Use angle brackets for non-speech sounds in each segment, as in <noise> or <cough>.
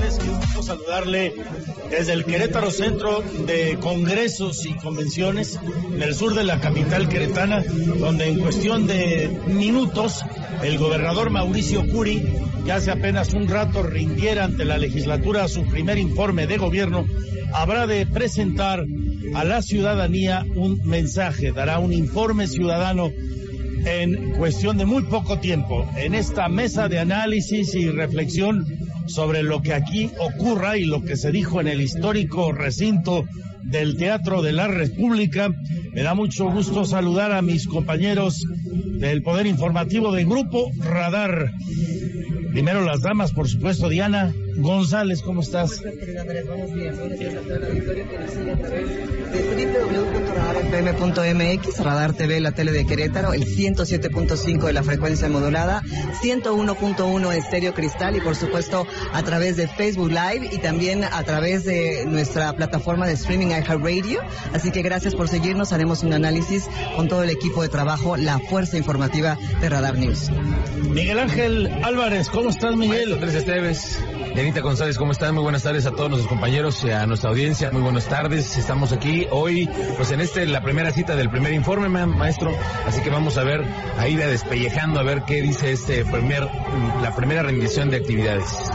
Tardes. Qué gusto saludarle desde el Querétaro Centro de Congresos y Convenciones en el sur de la capital queretana, donde en cuestión de minutos el gobernador Mauricio Curi, que hace apenas un rato rindiera ante la legislatura su primer informe de gobierno, habrá de presentar a la ciudadanía un mensaje, dará un informe ciudadano en cuestión de muy poco tiempo en esta mesa de análisis y reflexión sobre lo que aquí ocurra y lo que se dijo en el histórico recinto del Teatro de la República. Me da mucho gusto saludar a mis compañeros del Poder Informativo del Grupo Radar. Primero las damas, por supuesto, Diana González, ¿cómo estás? www.radarfm.mx, Radar TV, la tele de Querétaro, el 107.5 de la frecuencia modulada, 101.1 estéreo cristal y por supuesto a través de Facebook Live y también a través de nuestra plataforma de streaming iHeartRadio. Así que gracias por seguirnos, haremos un análisis con todo el equipo de trabajo, la fuerza informativa de Radar News. Miguel Ángel Álvarez, ¿cómo estás Miguel? Andrés Esteves. Yanita González, ¿cómo están? Muy buenas tardes a todos nuestros compañeros y a nuestra audiencia. Muy buenas tardes. Estamos aquí hoy, pues en este, la primera cita del primer informe, ma- maestro. Así que vamos a ver, a ir a despellejando a ver qué dice este primer, la primera rendición de actividades.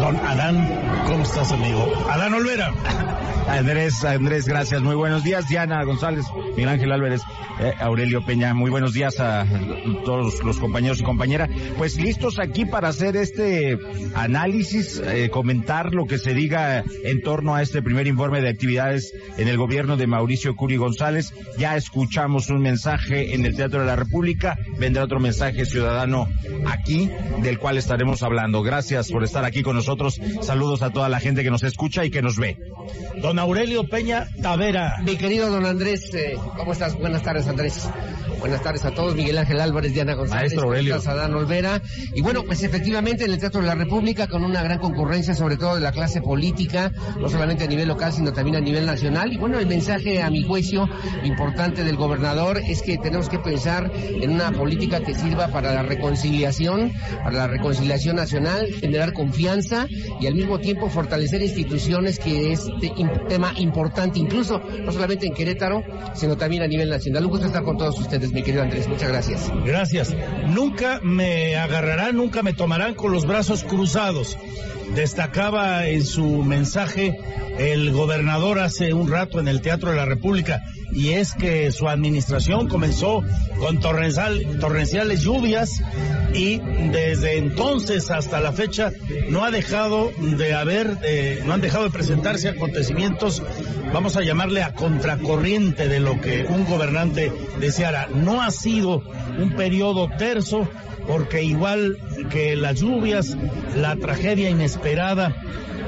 Don Adán, ¿cómo estás amigo? Adán Olvera. <laughs> Andrés, Andrés, gracias. Muy buenos días, Diana González, Miguel Ángel Álvarez, eh, Aurelio Peña. Muy buenos días a todos los compañeros y compañeras. Pues listos aquí para hacer este análisis, eh, comentar lo que se diga en torno a este primer informe de actividades en el gobierno de Mauricio Curi González. Ya escuchamos un mensaje en el Teatro de la República, vendrá otro mensaje ciudadano aquí, del cual estaremos hablando. Gracias por estar aquí con nosotros. Saludos a toda la gente que nos escucha y que nos ve. Don Aurelio Peña Tavera. Mi querido don Andrés, eh, ¿cómo estás? Buenas tardes, Andrés. Buenas tardes a todos. Miguel Ángel Álvarez, Diana González. Maestro Aurelio. ¿cómo estás, Adán Olvera. Y bueno, pues efectivamente en el Teatro de la República, con una gran concurrencia, sobre todo de la clase política, no solamente a nivel local, sino también a nivel nacional. Y bueno, el mensaje, a mi juicio, importante del gobernador es que tenemos que pensar en una política que sirva para la reconciliación, para la reconciliación nacional, generar confianza y al mismo tiempo fortalecer instituciones que es un tema importante, incluso no solamente en Querétaro, sino también a nivel nacional. Un gusto estar con todos ustedes, mi querido Andrés. Muchas gracias. Gracias. Nunca me agarrarán, nunca me tomarán con los brazos cruzados. Destacaba en su mensaje el gobernador hace un rato en el Teatro de la República y es que su administración comenzó con torrencial- torrenciales lluvias y desde entonces hasta la fecha no ha dejado de haber, eh, no han dejado de presentarse acontecimientos, vamos a llamarle a contracorriente de lo que un gobernante deseara. No ha sido un periodo terso porque igual que las lluvias, la tragedia inesperada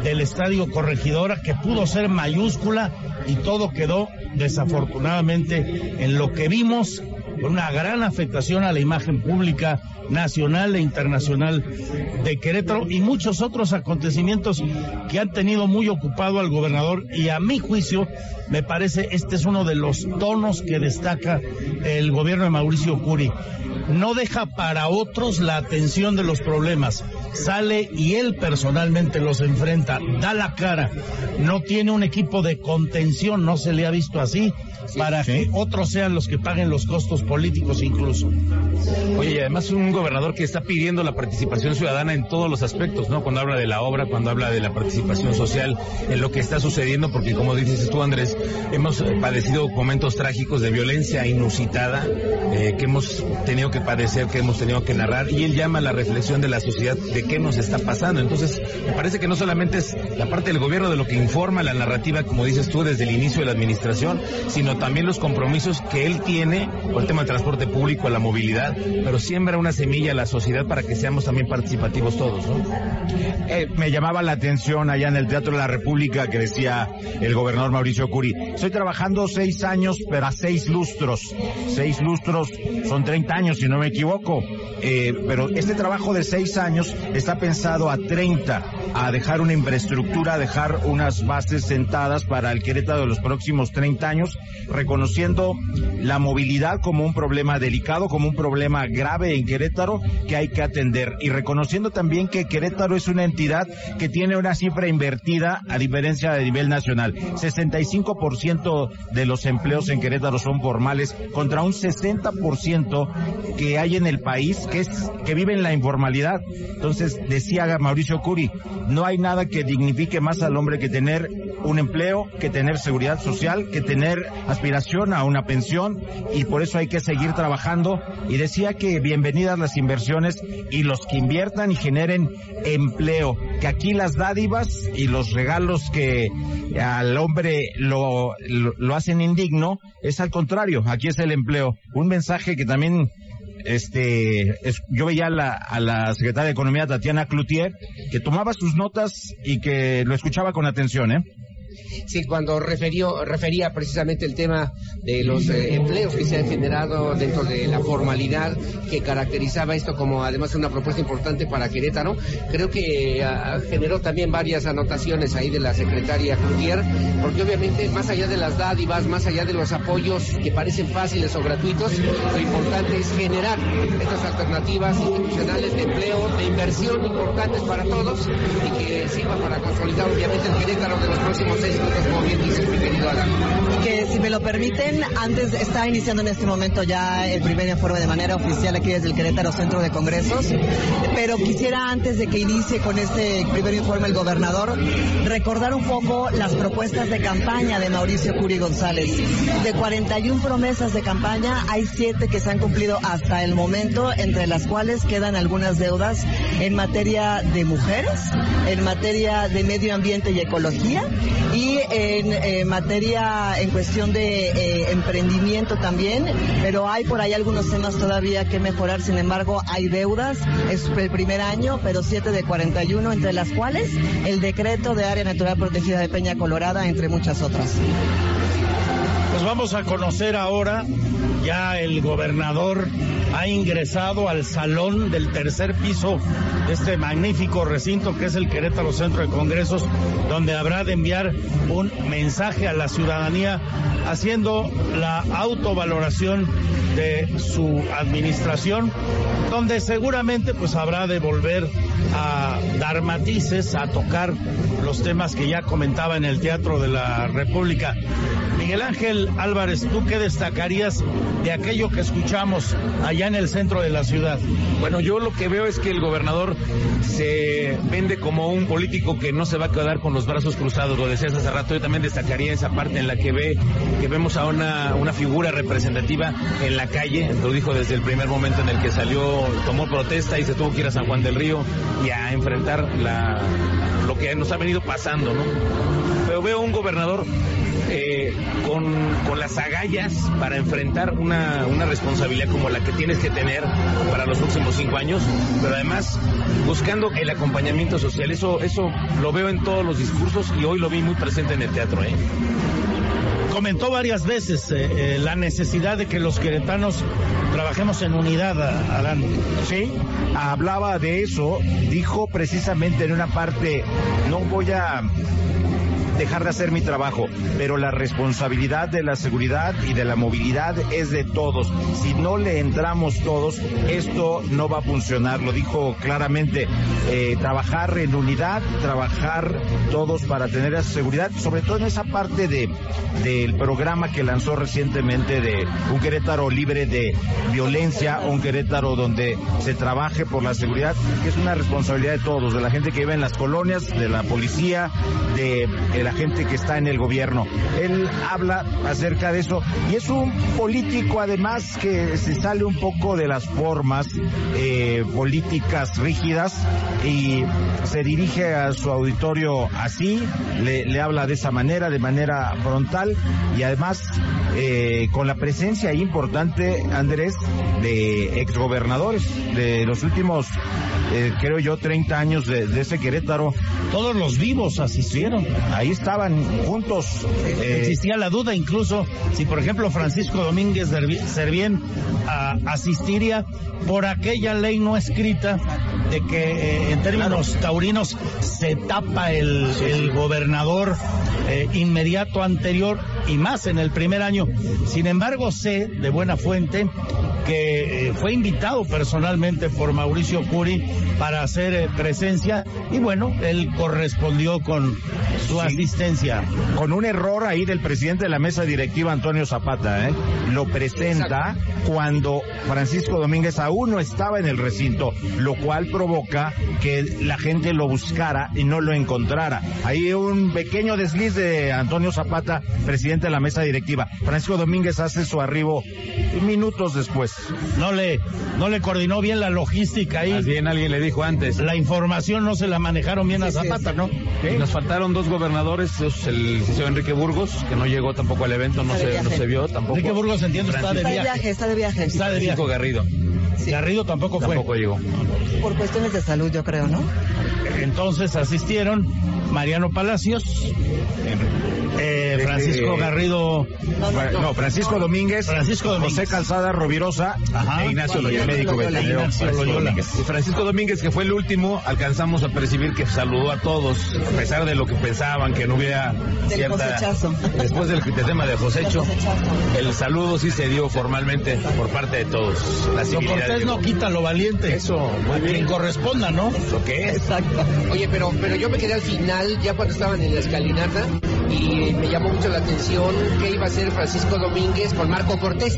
del estadio Corregidora, que pudo ser mayúscula y todo quedó desafortunadamente en lo que vimos con una gran afectación a la imagen pública nacional e internacional de Querétaro y muchos otros acontecimientos que han tenido muy ocupado al gobernador y a mi juicio me parece este es uno de los tonos que destaca el gobierno de Mauricio Curi. No deja para otros la atención de los problemas, sale y él personalmente los enfrenta, da la cara, no tiene un equipo de contención, no se le ha visto así, para que otros sean los que paguen los costos políticos incluso. Oye, y además un gobernador que está pidiendo la participación ciudadana en todos los aspectos, ¿no? Cuando habla de la obra, cuando habla de la participación social, en lo que está sucediendo, porque como dices tú, Andrés, hemos padecido momentos trágicos de violencia inusitada, eh, que hemos tenido que padecer, que hemos tenido que narrar, y él llama a la reflexión de la sociedad de qué nos está pasando. Entonces, me parece que no solamente es la parte del gobierno de lo que informa la narrativa, como dices tú, desde el inicio de la administración, sino también los compromisos que él tiene por tema transporte público, la movilidad, pero siembra una semilla a la sociedad para que seamos también participativos todos. Eh, me llamaba la atención allá en el Teatro de la República que decía el gobernador Mauricio Curi, estoy trabajando seis años, pero a seis lustros. Seis lustros son 30 años, si no me equivoco. Eh, pero este trabajo de seis años está pensado a 30, a dejar una infraestructura, a dejar unas bases sentadas para el Querétaro de los próximos 30 años, reconociendo la movilidad como un problema delicado, como un problema grave en Querétaro que hay que atender y reconociendo también que Querétaro es una entidad que tiene una cifra invertida a diferencia de nivel nacional. 65% de los empleos en Querétaro son formales contra un 60% que hay en el país que es que vive en la informalidad. Entonces decía Mauricio Curi, no hay nada que dignifique más al hombre que tener un empleo, que tener seguridad social, que tener aspiración a una pensión y por eso hay que seguir trabajando. Y decía que bienvenidas las inversiones y los que inviertan y generen empleo, que aquí las dádivas y los regalos que al hombre lo, lo, hacen indigno es al contrario, aquí es el empleo. Un mensaje que también este, yo veía a la, a la secretaria de Economía, Tatiana Cloutier, que tomaba sus notas y que lo escuchaba con atención, ¿eh? Sí, cuando referió, refería precisamente el tema de los eh, empleos que se han generado dentro de la formalidad que caracterizaba esto como además una propuesta importante para Querétaro, creo que ah, generó también varias anotaciones ahí de la secretaria Cloutier, porque obviamente más allá de las dádivas, más allá de los apoyos que parecen fáciles o gratuitos, lo importante es generar estas alternativas institucionales de empleo, de inversión importantes para todos y que sirva para consolidar obviamente el Querétaro de los próximos que si me lo permiten, antes está iniciando en este momento ya el primer informe de manera oficial aquí desde el Querétaro Centro de Congresos, pero quisiera antes de que inicie con este primer informe el gobernador recordar un poco las propuestas de campaña de Mauricio Curi González. De 41 promesas de campaña, hay 7 que se han cumplido hasta el momento, entre las cuales quedan algunas deudas en materia de mujeres, en materia de medio ambiente y ecología y en eh, materia, en cuestión de eh, emprendimiento también, pero hay por ahí algunos temas todavía que mejorar, sin embargo hay deudas, es el primer año, pero 7 de 41, entre las cuales el decreto de área natural protegida de Peña Colorada, entre muchas otras. Pues vamos a conocer ahora, ya el gobernador ha ingresado al salón del tercer piso de este magnífico recinto que es el Querétaro Centro de Congresos, donde habrá de enviar un mensaje a la ciudadanía haciendo la autovaloración de su administración, donde seguramente pues habrá de volver a dar matices, a tocar los temas que ya comentaba en el Teatro de la República. Miguel Ángel Álvarez, ¿tú qué destacarías de aquello que escuchamos allá en el centro de la ciudad? Bueno, yo lo que veo es que el gobernador se vende como un político que no se va a quedar con los brazos cruzados, lo decías hace rato, yo también destacaría esa parte en la que ve que vemos a una, figura representativa en la calle, lo dijo desde el primer momento en el que salió, tomó protesta y se tuvo que ir a San Juan del Río y a enfrentar lo que nos ha venido pasando, ¿no? Pero veo un gobernador eh, con, con, las agallas para enfrentar una, una, responsabilidad como la que tienes que tener para los próximos cinco años, pero además buscando el acompañamiento social. Eso, eso lo veo en todos los discursos y hoy lo vi muy presente en el teatro. ¿eh? comentó varias veces eh, eh, la necesidad de que los queretanos trabajemos en unidad, Adán. Sí, hablaba de eso, dijo precisamente en una parte, no voy a dejar de hacer mi trabajo, pero la responsabilidad de la seguridad y de la movilidad es de todos. Si no le entramos todos, esto no va a funcionar. Lo dijo claramente, eh, trabajar en unidad, trabajar todos para tener esa seguridad, sobre todo en esa parte de del programa que lanzó recientemente de un Querétaro libre de violencia, un Querétaro donde se trabaje por la seguridad, que es una responsabilidad de todos, de la gente que vive en las colonias, de la policía, de la gente que está en el gobierno. Él habla acerca de eso y es un político además que se sale un poco de las formas eh, políticas rígidas y se dirige a su auditorio así, le, habla de esa manera, de manera frontal y además eh, con la presencia importante, Andrés, de exgobernadores de los últimos, eh, creo yo, 30 años de, de, ese Querétaro. Todos los vivos asistieron. Ahí estaban juntos. Eh, Existía la duda incluso si, por ejemplo, Francisco Domínguez Servién a, asistiría por aquella ley no escrita de que eh, en términos claro. taurinos se tapa el, el gobernador eh, inmediato anterior y más en el primer año. Sin embargo, sé de buena fuente que eh, fue invitado personalmente por Mauricio Curi para hacer eh, presencia y bueno, él correspondió con su sí. asistencia. Con un error ahí del presidente de la mesa directiva, Antonio Zapata, ¿eh? lo presenta Exacto. cuando Francisco Domínguez aún no estaba en el recinto, lo cual provoca que la gente lo buscara y no lo encontrara. Ahí un pequeño desliz de Antonio Zapata, presidente de la mesa directiva. Francisco Domínguez hace su arribo minutos después. No le, no le coordinó bien la logística ahí. Más bien alguien le dijo antes. La información no se la manejaron bien sí, a Zapata, sí, ¿no? ¿Sí? Nos faltaron dos gobernadores, el señor Enrique Burgos, que no llegó tampoco al evento, no, se, no se, vio tampoco. Enrique Burgos, entiendo, está de viaje. viaje. Está de viaje, está de viaje. Garrido. Garrido tampoco fue. Tampoco llegó. Por cuestiones de salud, yo creo, ¿no? Entonces asistieron Mariano Palacios, eh, Francisco Garrido, no, no, no. no, Francisco Domínguez, Francisco Domínguez, José Calzada Rovirosa Ajá. e Ignacio Loyola, médico veterinario. Ignacio Loyola. Y Francisco Domínguez, que fue el último, alcanzamos a percibir que saludó a todos, a pesar de lo que pensaban, que no hubiera del cierta... Después del, del, tema de cosecho, el saludo sí se dio formalmente por parte de todos. La lo cortés no quita lo valiente. Eso, muy a bien. quien corresponda, ¿no? Lo que es. Exacto. Oye, pero, pero yo me quedé al final, ya cuando estaban en la escalinata, y me llamó mucho la atención qué iba a hacer Francisco Domínguez con Marco Cortés.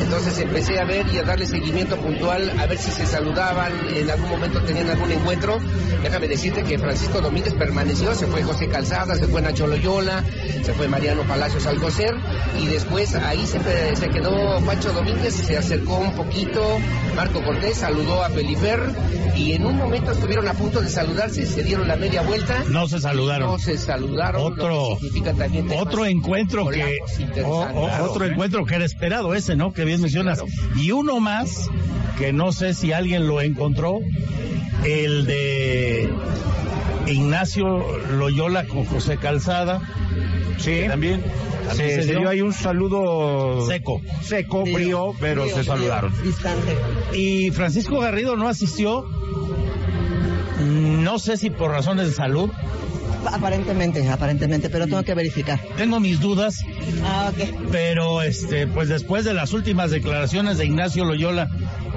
Entonces empecé a ver y a darle seguimiento puntual, a ver si se saludaban, en algún momento tenían algún encuentro. Déjame decirte que Francisco Domínguez permaneció, se fue José Calzada, se fue Nacho Loyola, se fue Mariano Palacios Alcocer, y después ahí se, se quedó Pancho Domínguez, se acercó un poquito, Marco Cortés saludó a Feliper, y en un momento estuvieron a punto de saludarse, se dieron la media vuelta. No se saludaron. No se saludaron. Otro, otro encuentro que o, o, otro encuentro que era esperado ese, ¿no? Que bien mencionas. Claro. Y uno más que no sé si alguien lo encontró, el de Ignacio Loyola con José Calzada. Sí, también. Se, se, se, dio ahí un saludo seco, seco, frío, frío pero frío, se saludaron. Distante. Y Francisco Garrido no asistió, no sé si por razones de salud, Aparentemente, aparentemente, pero tengo que verificar. Tengo mis dudas. Ah, ok. Pero, este, pues después de las últimas declaraciones de Ignacio Loyola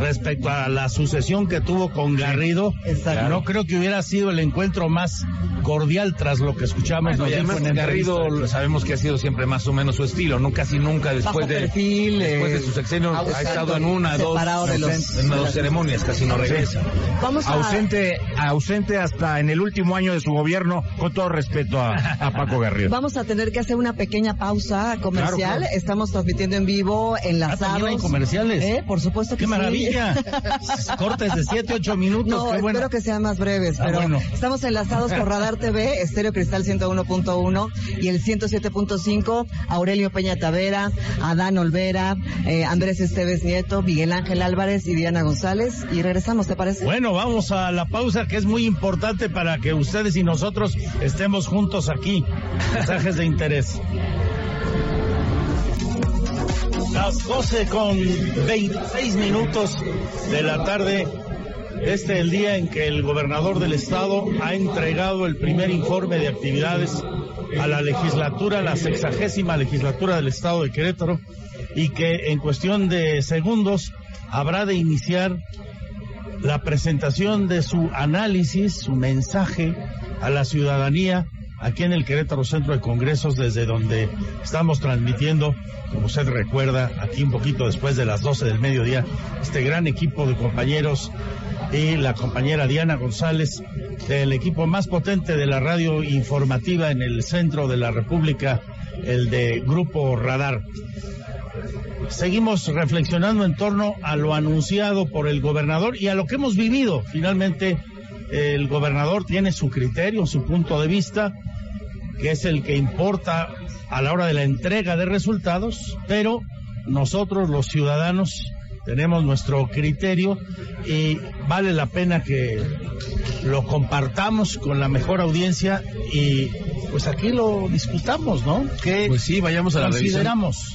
respecto a la sucesión que tuvo con Garrido, Exacto. no creo que hubiera sido el encuentro más cordial tras lo que escuchamos. Bueno, además Garrido sabemos que ha sido siempre más o menos su estilo, no casi nunca después de perfil, después eh, de su sexenio ha estado en una, dos, de los, en dos ceremonias, casi no regresa. Vamos a... ausente, ausente hasta en el último año de su gobierno, con todo respeto a, a Paco Garrido. Vamos a tener que hacer una pequeña pausa comercial. Claro, claro. Estamos transmitiendo en vivo, enlazados. Ah, hay comerciales. ¿Eh? Por supuesto que ¡Qué sí. maravilla! Cortes de 7, 8 minutos. No, Qué espero bueno. que sean más breves, pero ah, bueno. estamos enlazados por Radar TV, Estéreo Cristal 101.1 y el 107.5, Aurelio Peña Tavera, Adán Olvera, eh, Andrés Esteves Nieto, Miguel Ángel Álvarez y Diana González. Y regresamos, ¿te parece? Bueno, vamos a la pausa que es muy importante para que ustedes y nosotros estemos juntos aquí. Mensajes de interés. Las 12 con 26 minutos de la tarde. Este es el día en que el gobernador del estado ha entregado el primer informe de actividades a la legislatura, la sexagésima legislatura del estado de Querétaro, y que en cuestión de segundos habrá de iniciar la presentación de su análisis, su mensaje a la ciudadanía aquí en el Querétaro Centro de Congresos, desde donde estamos transmitiendo, como usted recuerda, aquí un poquito después de las 12 del mediodía, este gran equipo de compañeros y la compañera Diana González, del equipo más potente de la radio informativa en el centro de la República, el de Grupo Radar. Seguimos reflexionando en torno a lo anunciado por el gobernador y a lo que hemos vivido. Finalmente, el gobernador tiene su criterio, su punto de vista, que es el que importa a la hora de la entrega de resultados, pero nosotros los ciudadanos tenemos nuestro criterio y vale la pena que lo compartamos con la mejor audiencia y pues aquí lo discutamos, ¿no? Que pues sí, vayamos a la revisión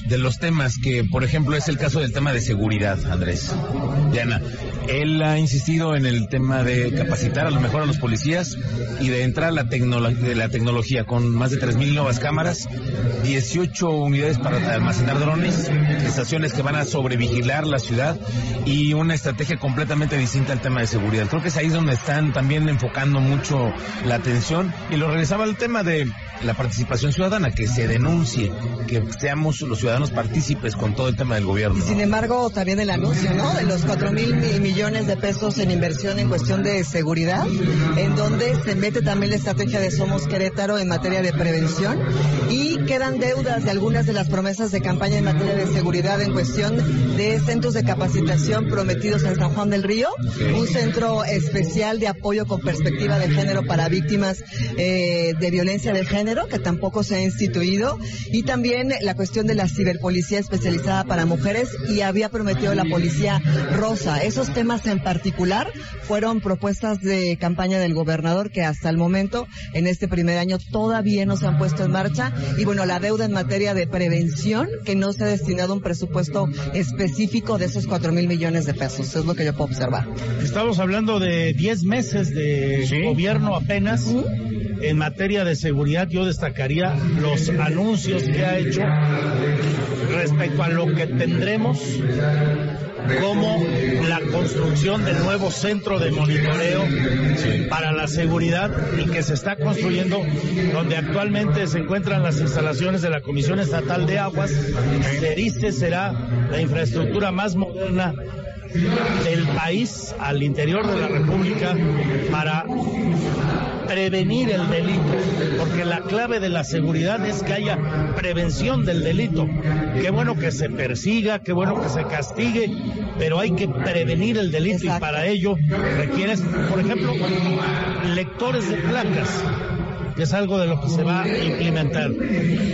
de los temas que, por ejemplo, es el caso del tema de seguridad, Andrés. Diana, él ha insistido en el tema de capacitar a lo mejor a los policías y de entrar a la, de la tecnología con más de 3.000 nuevas cámaras, 18 unidades para almacenar drones, estaciones que van a sobrevigilar la ciudad y una estrategia completamente distinta al tema de seguridad. Creo que es ahí donde están también enfocando mucho la atención y lo regresaba al tema de la participación ciudadana, que se denuncie, que seamos los ciudadanos partícipes con todo el tema del gobierno. Sin embargo, también el anuncio, ¿no? De los 4 mil millones de pesos en inversión en cuestión de seguridad, en donde se mete también la estrategia de Somos Querétaro en materia de prevención y quedan deudas de algunas de las promesas de campaña en materia de seguridad en cuestión de centros de capacitación prometidos en San Juan del Río, un centro especial de apoyo con perspectiva de género para víctimas eh, de violencia de género que tampoco se ha instituido, y también la cuestión de la ciberpolicía especializada para mujeres y había prometido la policía rosa. Esos temas en particular fueron propuestas de campaña del gobernador que hasta el momento, en este primer año, todavía no se han puesto en marcha. Y bueno, la deuda en materia de prevención, que no se ha destinado un presupuesto específico de esos cuatro mil millones de pesos, es lo que yo puedo observar. Estamos hablando de 10 meses de gobierno apenas. En materia de seguridad yo destacaría los anuncios que ha hecho respecto a lo que tendremos como la construcción del nuevo centro de monitoreo para la seguridad y que se está construyendo donde actualmente se encuentran las instalaciones de la Comisión Estatal de Aguas. CERICE será la infraestructura más moderna del país al interior de la República para prevenir el delito, porque la clave de la seguridad es que haya prevención del delito. Qué bueno que se persiga, qué bueno que se castigue, pero hay que prevenir el delito y para ello requieres, por ejemplo, lectores de placas que es algo de lo que se va a implementar.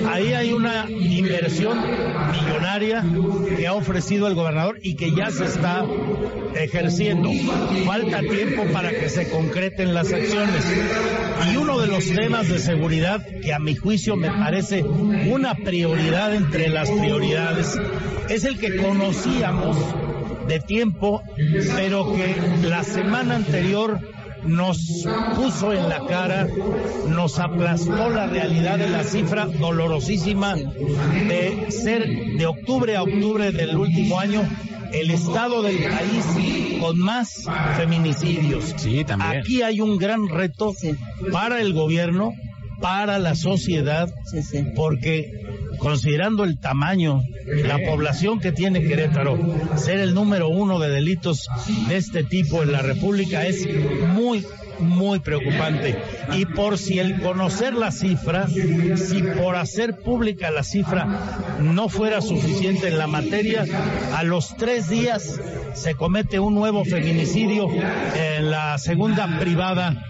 Ahí hay una inversión millonaria que ha ofrecido el gobernador y que ya se está ejerciendo. Falta tiempo para que se concreten las acciones. Y uno de los temas de seguridad que a mi juicio me parece una prioridad entre las prioridades es el que conocíamos de tiempo, pero que la semana anterior nos puso en la cara, nos aplastó la realidad de la cifra dolorosísima de ser de octubre a octubre del último año el estado del país con más feminicidios. Sí, también. Aquí hay un gran reto para el gobierno, para la sociedad, porque considerando el tamaño, la población que tiene Querétaro, ser el número uno de delitos de este tipo en la República es muy, muy preocupante. Y por si el conocer la cifra, si por hacer pública la cifra no fuera suficiente en la materia, a los tres días se comete un nuevo feminicidio en la segunda privada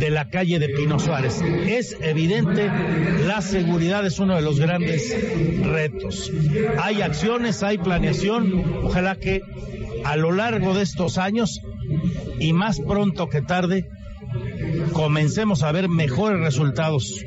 de la calle de Pino Suárez. Es evidente, la seguridad es uno de los grandes retos. Hay acciones, hay planeación, ojalá que a lo largo de estos años y más pronto que tarde comencemos a ver mejores resultados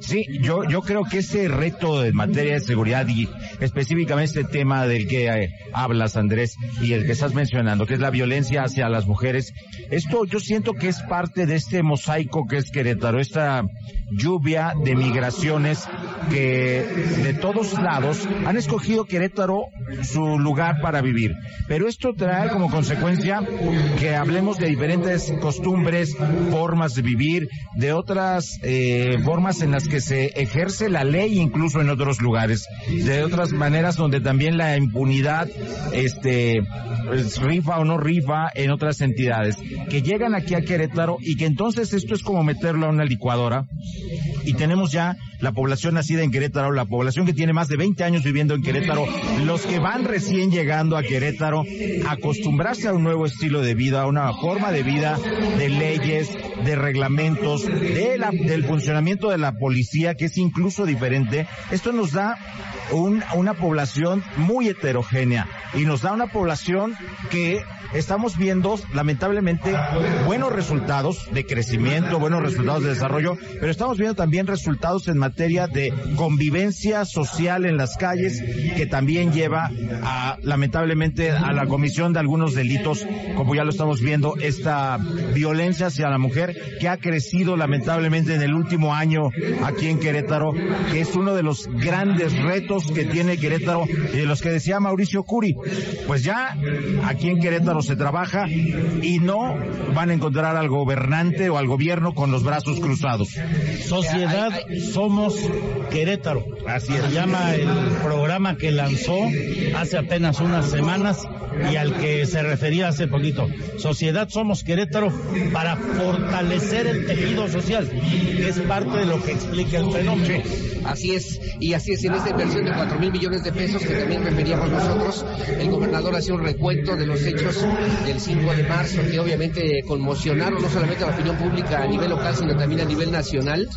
Sí, yo, yo creo que ese reto en materia de seguridad y específicamente este tema del que eh, hablas, Andrés, y el que estás mencionando, que es la violencia hacia las mujeres, esto yo siento que es parte de este mosaico que es Querétaro, esta lluvia de migraciones que de todos lados han escogido Querétaro su lugar para vivir. Pero esto trae como consecuencia que hablemos de diferentes costumbres, formas de vivir, de otras eh, formas en las que se ejerce la ley incluso en otros lugares, de otras maneras donde también la impunidad este pues, rifa o no rifa en otras entidades, que llegan aquí a Querétaro y que entonces esto es como meterlo a una licuadora y tenemos ya la población nacida en Querétaro, la población que tiene más de 20 años viviendo en Querétaro, los que van recién llegando a Querétaro, acostumbrarse a un nuevo estilo de vida, a una forma de vida, de leyes, de reglamentos, de la, del funcionamiento de la policía, que es incluso diferente. Esto nos da un, una población muy heterogénea y nos da una población que estamos viendo lamentablemente buenos resultados de crecimiento, buenos resultados de desarrollo, pero estamos viendo también resultados en materia de convivencia social en las calles que también lleva a lamentablemente a la comisión de algunos delitos, como ya lo estamos viendo, esta violencia hacia la mujer que ha crecido lamentablemente en el último año aquí en Querétaro, que es uno de los grandes retos que tiene Querétaro y de los que decía Mauricio Curi. Pues ya aquí en Querétaro se trabaja y no van a encontrar al gobernante o al gobierno con los brazos cruzados. Sociedad Somos Querétaro. Así Se llama el programa que lanzó hace apenas unas semanas y al que se refería hace poquito. Sociedad Somos Querétaro para fortalecer el tejido social, que es parte de lo que explica el fenómeno. Así es, y así es, en esta inversión de 4 mil millones de pesos que también referíamos nosotros, el gobernador hace un recuento de los hechos del 5 de marzo que obviamente conmocionaron no solamente a la opinión pública a nivel local, sino también a nivel nacional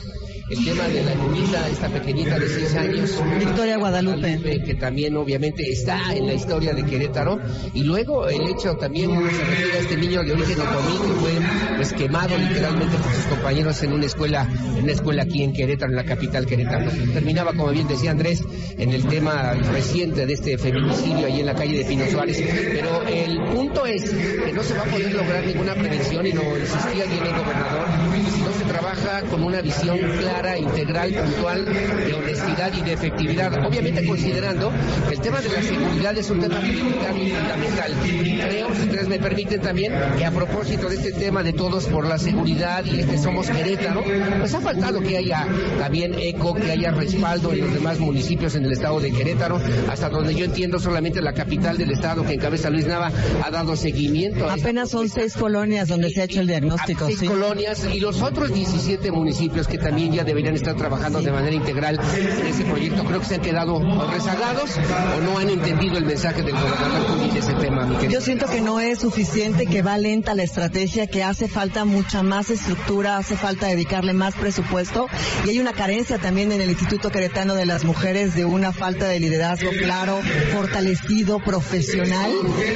el tema de la niñita, esta pequeñita de seis años. Victoria Guadalupe. Que también obviamente está en la historia de Querétaro. Y luego el hecho también se refiere a este niño de origen otomí que fue pues, quemado literalmente por sus compañeros en una escuela, en una escuela aquí en Querétaro, en la capital Querétaro. Terminaba, como bien decía Andrés, en el tema reciente de este feminicidio ahí en la calle de Pino Suárez. Pero el punto es que no se va a poder lograr ninguna prevención y lo insistía bien el gobernador, si no se trabaja con una visión clara integral, puntual, de honestidad y de efectividad. Obviamente considerando que el tema de la seguridad es un tema prioritario y fundamental. Creo, si ustedes me permiten también, que a propósito de este tema de todos por la seguridad y que somos Querétaro, pues ha faltado que haya también eco, que haya respaldo en los demás municipios en el estado de Querétaro, hasta donde yo entiendo solamente la capital del estado que encabeza Luis Nava ha dado seguimiento. Apenas son seis colonias donde se ha hecho el diagnóstico. Seis colonias y los otros 17 municipios que también ya deberían estar trabajando de manera integral en ese proyecto. Creo que se han quedado rezagados o no han entendido el mensaje del gobernador en ese tema, Yo siento que no es suficiente, que va lenta la estrategia, que hace falta mucha más estructura, hace falta dedicarle más presupuesto y hay una carencia también en el Instituto Queretano de las Mujeres de una falta de liderazgo claro, fortalecido, profesional,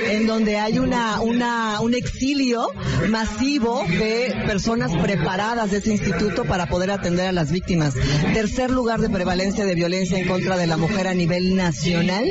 en donde hay una, un exilio masivo de personas preparadas de ese instituto para poder atender a las víctimas. Tercer lugar de prevalencia de violencia en contra de la mujer a nivel nacional.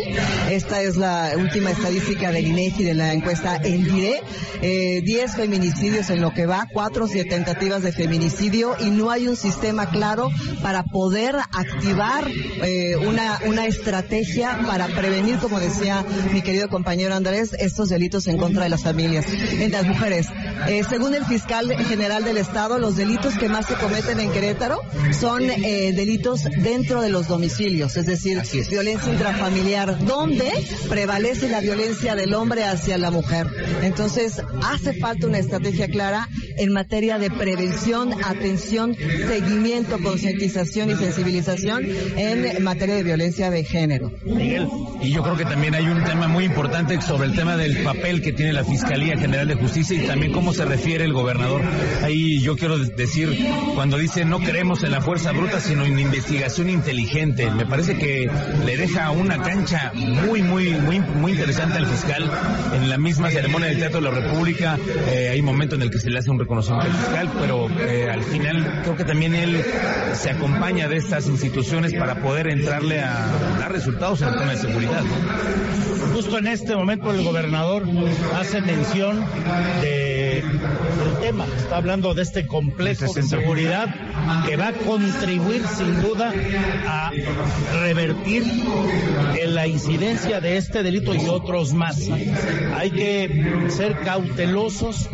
Esta es la última estadística del INEGI de la encuesta Endire. Eh, 10 feminicidios en lo que va, cuatro tentativas de feminicidio y no hay un sistema claro para poder activar eh, una, una estrategia para prevenir, como decía mi querido compañero Andrés, estos delitos en contra de las familias, en las mujeres. Eh, según el fiscal general del Estado, los delitos que más se cometen en Querétaro son eh, delitos dentro de los domicilios, es decir, violencia intrafamiliar, donde prevalece la violencia del hombre hacia la mujer. Entonces, hace falta una estrategia clara en materia de prevención, atención, seguimiento, concientización y sensibilización en materia de violencia de género. Miguel. Y yo creo que también hay un tema muy importante sobre el tema del papel que tiene la Fiscalía General de Justicia y también cómo se refiere el gobernador. Ahí yo quiero decir, cuando dice no creemos en la fuerza bruta, sino en investigación inteligente, me parece que le deja una cancha muy, muy, muy, muy interesante al fiscal. En la misma ceremonia del Teatro de la República eh, hay momentos en el que se le hace un reconocimiento al fiscal, pero eh, al final creo que también él se acompaña de estas instituciones para poder entrarle a dar resultados en el tema de seguridad. Justo en este momento el gobernador hace mención de del tema. Está hablando de este complejo de seguridad que va a contribuir sin duda a revertir en la incidencia de este delito y otros más. Hay que ser cautelosos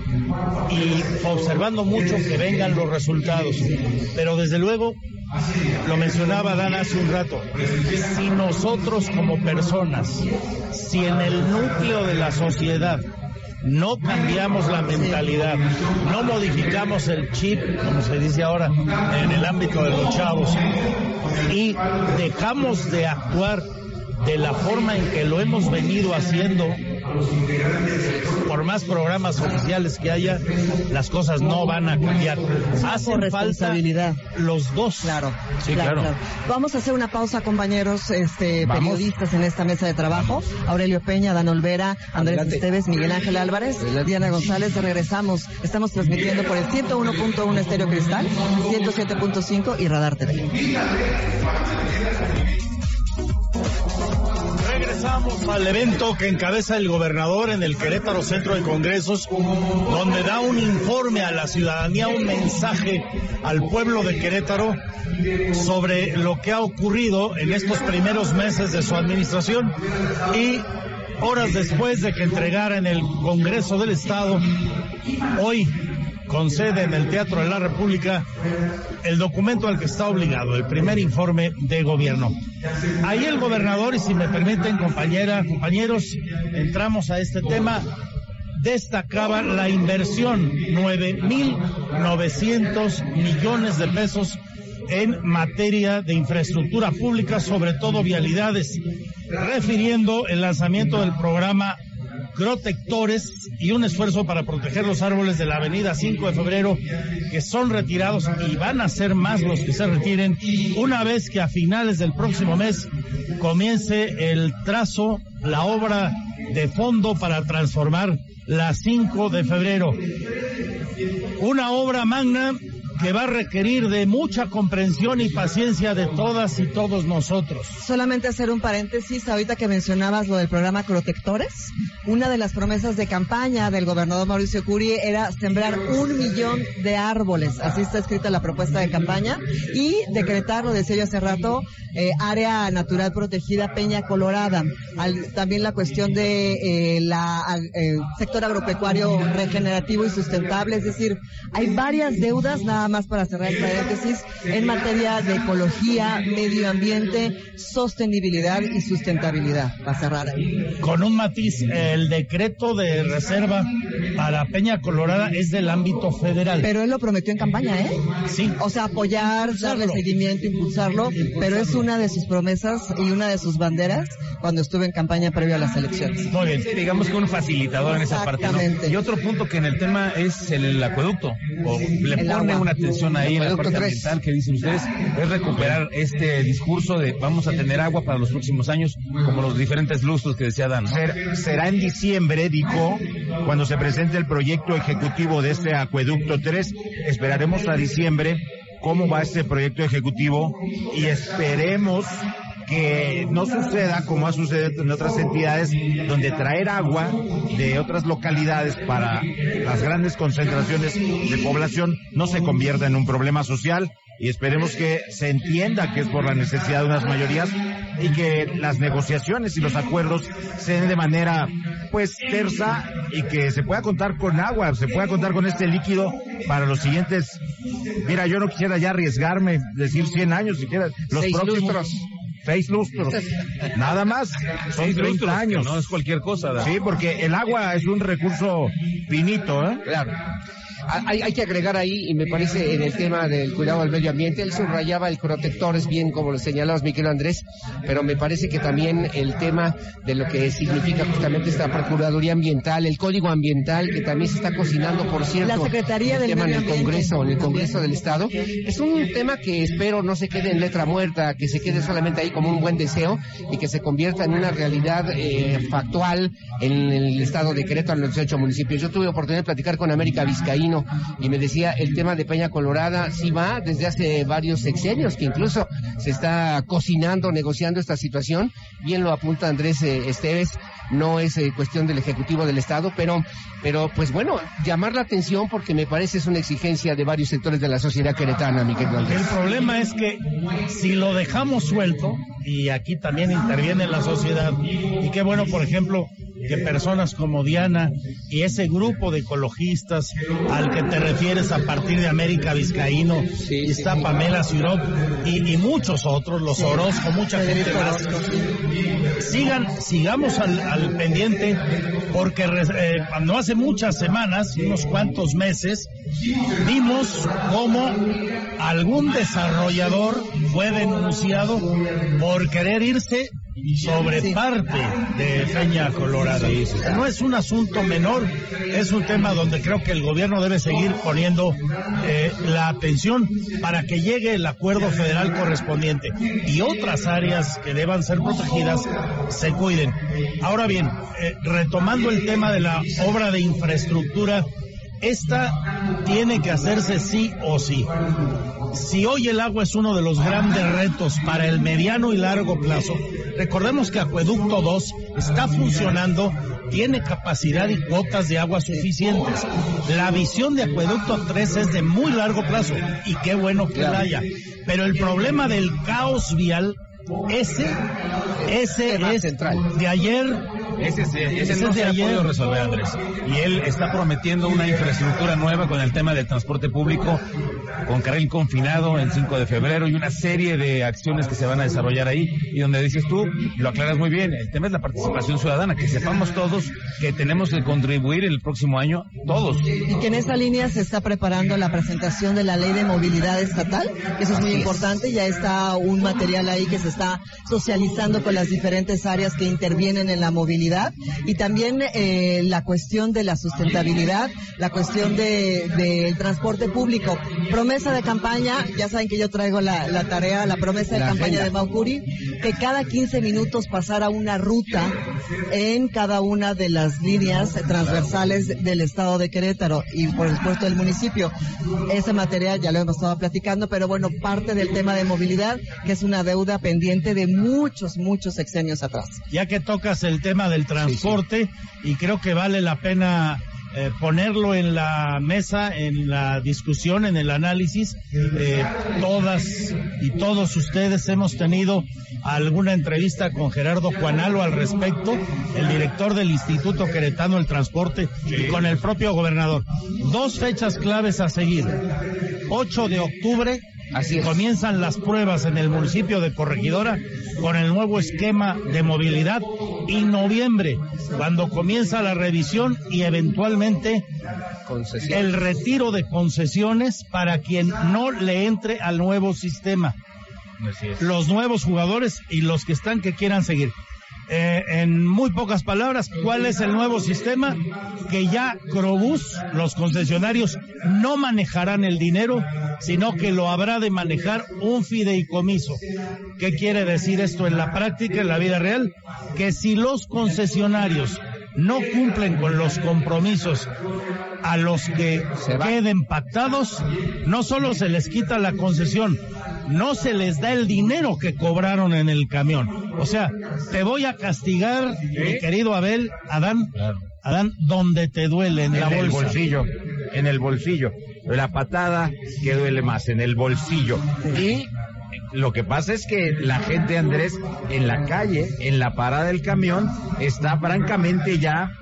y observando mucho que vengan los resultados. Pero desde luego lo mencionaba Dan hace un rato, si nosotros como personas, si en el núcleo de la sociedad no cambiamos la mentalidad, no modificamos el chip, como se dice ahora, en el ámbito de los chavos, y dejamos de actuar de la forma en que lo hemos venido haciendo, por más programas oficiales que haya, las cosas no van a cambiar. Hacen responsabilidad. falta los dos. Claro, Sí, claro, claro. claro. Vamos a hacer una pausa, compañeros, este, periodistas en esta mesa de trabajo. Aurelio Peña, Dan Olvera, Andrés Adelante. Esteves, Miguel Ángel Álvarez, Diana González. Regresamos. Estamos transmitiendo por el 101.1 Estéreo Cristal, 107.5 y Radar TV. Regresamos al evento que encabeza el gobernador en el Querétaro Centro de Congresos, donde da un informe a la ciudadanía, un mensaje al pueblo de Querétaro sobre lo que ha ocurrido en estos primeros meses de su administración y horas después de que entregara en el Congreso del Estado, hoy con sede en el Teatro de la República, el documento al que está obligado, el primer informe de gobierno. Ahí el gobernador, y si me permiten, compañera, compañeros, entramos a este tema, destacaba la inversión, 9.900 millones de pesos en materia de infraestructura pública, sobre todo vialidades, refiriendo el lanzamiento del programa protectores y un esfuerzo para proteger los árboles de la avenida 5 de febrero que son retirados y van a ser más los que se retiren una vez que a finales del próximo mes comience el trazo, la obra de fondo para transformar la 5 de febrero. Una obra magna que va a requerir de mucha comprensión y paciencia de todas y todos nosotros. Solamente hacer un paréntesis, ahorita que mencionabas lo del programa Protectores, una de las promesas de campaña del gobernador Mauricio Curi era sembrar un millón de árboles, así está escrita la propuesta de campaña, y decretar, lo decía yo hace rato, eh, área natural protegida Peña Colorada. También la cuestión de eh, la eh, sector agropecuario regenerativo y sustentable, es decir, hay varias deudas, nada más para cerrar el paréntesis, en materia de ecología, medio ambiente, sostenibilidad y sustentabilidad, para cerrar ahí. Con un matiz, el decreto de reserva para Peña Colorada es del ámbito federal. Pero él lo prometió en campaña, ¿eh? Sí. O sea, apoyar, darle Impulsarlo. seguimiento, impulsarlo, pero es una de sus promesas y una de sus banderas cuando estuve en campaña previo a las elecciones. Muy bien. Sí, digamos que un facilitador en esa parte, ¿no? Exactamente. Y otro punto que en el tema es el acueducto. O le El pone agua. una atención ahí en la parte ambiental que dicen ustedes, es recuperar este discurso de vamos a tener agua para los próximos años, como los diferentes lustros que decía Dan. será en diciembre, dijo, cuando se presente el proyecto ejecutivo de este acueducto 3. Esperaremos a diciembre cómo va este proyecto ejecutivo y esperemos que no suceda como ha sucedido en otras entidades donde traer agua de otras localidades para las grandes concentraciones de población no se convierta en un problema social y esperemos que se entienda que es por la necesidad de unas mayorías y que las negociaciones y los acuerdos se den de manera pues tersa y que se pueda contar con agua, se pueda contar con este líquido para los siguientes. Mira, yo no quisiera ya arriesgarme, decir 100 años siquiera, los Seis próximos lustros. Seis lustros, nada más, son Seis 30 lustros, que años. No es cualquier cosa. Sí, porque el agua es un recurso finito, ¿eh? Claro. Hay, hay que agregar ahí, y me parece en el tema del cuidado del medio ambiente, él subrayaba el protectores bien, como lo señalabas, Miguel Andrés, pero me parece que también el tema de lo que significa justamente esta Procuraduría Ambiental, el Código Ambiental, que también se está cocinando, por cierto, La Secretaría el del tema en el. Congreso, en el Congreso del Estado, es un tema que espero no se quede en letra muerta, que se quede solamente ahí como un buen deseo y que se convierta en una realidad eh, factual en el estado de Querétaro, en los 18 municipios. Yo tuve oportunidad de platicar con América Y me decía el tema de Peña Colorada sí va desde hace varios sexenios, que incluso se está cocinando, negociando esta situación. Bien lo apunta Andrés eh, Esteves, no es eh, cuestión del Ejecutivo del Estado, pero, pero pues bueno, llamar la atención porque me parece es una exigencia de varios sectores de la sociedad queretana, mi querido Andrés. El problema es que si lo dejamos suelto, y aquí también interviene la sociedad, y qué bueno, por ejemplo, que personas como Diana y ese grupo de ecologistas al que te refieres a partir de América Vizcaíno, está Pamela Sirop y, muchos otros, los Orozco, mucha gente más, sigan, sigamos al, pendiente porque eh, no hace muchas semanas, unos cuantos meses, vimos cómo algún desarrollador fue denunciado por querer irse sobre parte de Peña Colorada. No es un asunto menor, es un tema donde creo que el gobierno debe seguir poniendo eh, la atención para que llegue el acuerdo federal correspondiente y otras áreas que deban ser protegidas se cuiden. Ahora bien, eh, retomando el tema de la obra de infraestructura, esta tiene que hacerse sí o sí. Si hoy el agua es uno de los grandes retos para el mediano y largo plazo, recordemos que Acueducto 2 está funcionando, tiene capacidad y cuotas de agua suficientes. La visión de Acueducto 3 es de muy largo plazo y qué bueno que la haya. Pero el problema del caos vial, ese, ese es central. de ayer ese, ese, no se ha podido resolver, Andrés. Y él está prometiendo una infraestructura nueva con el tema del transporte público, con carril confinado el 5 de febrero y una serie de acciones que se van a desarrollar ahí. Y donde dices tú, lo aclaras muy bien, el tema es la participación ciudadana, que sepamos todos que tenemos que contribuir el próximo año, todos. Y que en esa línea se está preparando la presentación de la ley de movilidad estatal, que eso es muy importante, ya está un material ahí que se está socializando con las diferentes áreas que intervienen en la movilidad y también eh, la cuestión de la sustentabilidad, la cuestión del de, transporte público. Promesa de campaña, ya saben que yo traigo la, tarea, la promesa de campaña de Maucuri, que cada 15 minutos pasara una ruta en cada una de las líneas transversales del estado de Querétaro y por supuesto del municipio. Ese material ya lo hemos estado platicando, pero bueno, parte del tema de movilidad, que es una deuda pendiente de muchos, muchos sexenios atrás. Ya que tocas el tema del transporte y creo que vale la pena eh, ponerlo en la mesa, en la discusión, en el análisis. Eh, todas y todos ustedes hemos tenido alguna entrevista con Gerardo Juanalo al respecto, el director del Instituto Queretano del Transporte y con el propio gobernador. Dos fechas claves a seguir. 8 de octubre Así comienzan las pruebas en el municipio de Corregidora con el nuevo esquema de movilidad y noviembre, cuando comienza la revisión y eventualmente el retiro de concesiones para quien no le entre al nuevo sistema. Los nuevos jugadores y los que están que quieran seguir. Eh, en muy pocas palabras, ¿cuál es el nuevo sistema? Que ya Crobús, los concesionarios, no manejarán el dinero, sino que lo habrá de manejar un fideicomiso. ¿Qué quiere decir esto en la práctica, en la vida real? Que si los concesionarios no cumplen con los compromisos a los que se queden pactados, no solo se les quita la concesión, no se les da el dinero que cobraron en el camión. O sea, te voy a castigar, mi querido Abel, Adán, Adán, donde te duele, en, la bolsa. el bolsillo, en el bolsillo. La patada que duele más, en el bolsillo. Y lo que pasa es que la gente, Andrés, en la calle, en la parada del camión, está francamente ya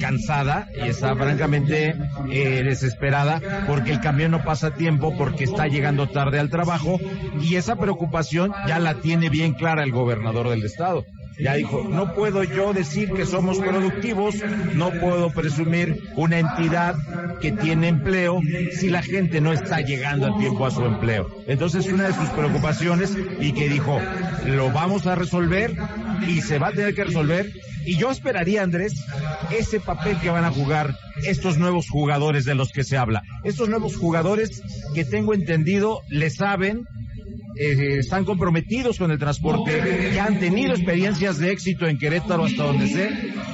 cansada y está francamente eh, desesperada porque el camión no pasa tiempo, porque está llegando tarde al trabajo y esa preocupación ya la tiene bien clara el gobernador del estado. Ya dijo, no puedo yo decir que somos productivos, no puedo presumir una entidad que tiene empleo si la gente no está llegando a tiempo a su empleo. Entonces, una de sus preocupaciones y que dijo, lo vamos a resolver y se va a tener que resolver. Y yo esperaría, Andrés, ese papel que van a jugar estos nuevos jugadores de los que se habla. Estos nuevos jugadores que tengo entendido le saben eh, están comprometidos con el transporte, que han tenido experiencias de éxito en Querétaro hasta donde sé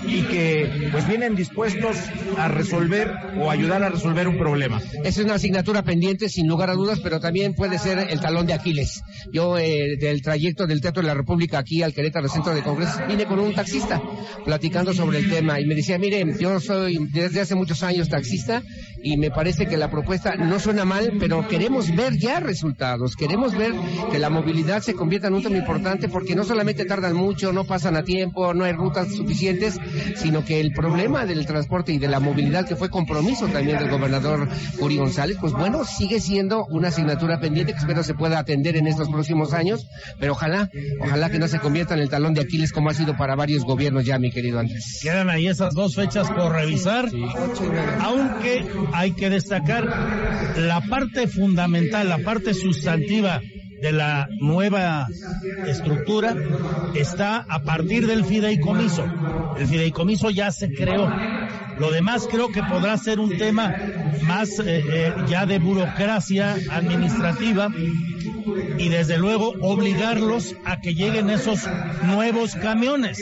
y que pues vienen dispuestos a resolver o ayudar a resolver un problema. Es una asignatura pendiente sin lugar a dudas, pero también puede ser el talón de Aquiles. Yo eh, del trayecto del Teatro de la República aquí al Querétaro Centro de Congresos vine con un taxista platicando sobre el tema y me decía, miren, yo soy desde hace muchos años taxista y me parece que la propuesta no suena mal, pero queremos ver ya resultados, queremos ver que la movilidad se convierta en un tema importante porque no solamente tardan mucho, no pasan a tiempo, no hay rutas suficientes, sino que el problema del transporte y de la movilidad, que fue compromiso también del gobernador Uri González, pues bueno, sigue siendo una asignatura pendiente que espero se pueda atender en estos próximos años, pero ojalá, ojalá que no se convierta en el talón de Aquiles como ha sido para varios gobiernos ya, mi querido Andrés. Quedan ahí esas dos fechas por revisar, aunque hay que destacar la parte fundamental, la parte sustantiva de la nueva estructura está a partir del fideicomiso. El fideicomiso ya se creó. Lo demás creo que podrá ser un tema más eh, eh, ya de burocracia administrativa y desde luego obligarlos a que lleguen esos nuevos camiones.